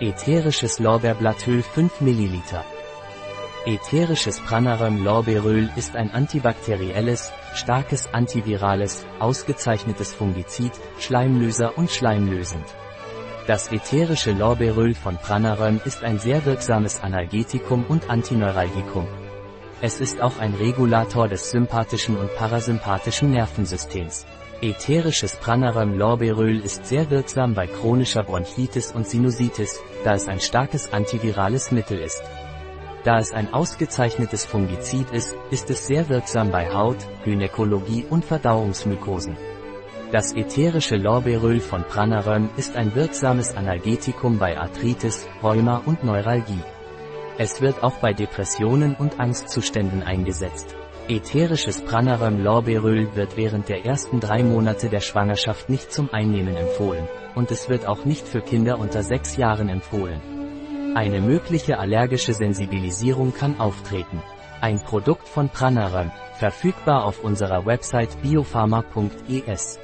Ätherisches Lorbeerblattöl 5 ml. Ätherisches Pranaröm Lorbeeröl ist ein antibakterielles, starkes antivirales, ausgezeichnetes Fungizid, Schleimlöser und schleimlösend. Das ätherische Lorbeeröl von Pranaröm ist ein sehr wirksames Analgetikum und Antineuralgikum. Es ist auch ein Regulator des sympathischen und parasympathischen Nervensystems. Ätherisches Pranaröm Lorbeeröl ist sehr wirksam bei chronischer Bronchitis und Sinusitis, da es ein starkes antivirales Mittel ist. Da es ein ausgezeichnetes Fungizid ist, ist es sehr wirksam bei Haut, Gynäkologie und Verdauungsmykosen. Das ätherische Lorbeeröl von Pranaröm ist ein wirksames Analgetikum bei Arthritis, Rheuma und Neuralgie. Es wird auch bei Depressionen und Angstzuständen eingesetzt. Ätherisches Pranaröm Lorbeeröl wird während der ersten drei Monate der Schwangerschaft nicht zum Einnehmen empfohlen, und es wird auch nicht für Kinder unter sechs Jahren empfohlen. Eine mögliche allergische Sensibilisierung kann auftreten. Ein Produkt von Pranaröm, verfügbar auf unserer Website biopharma.es.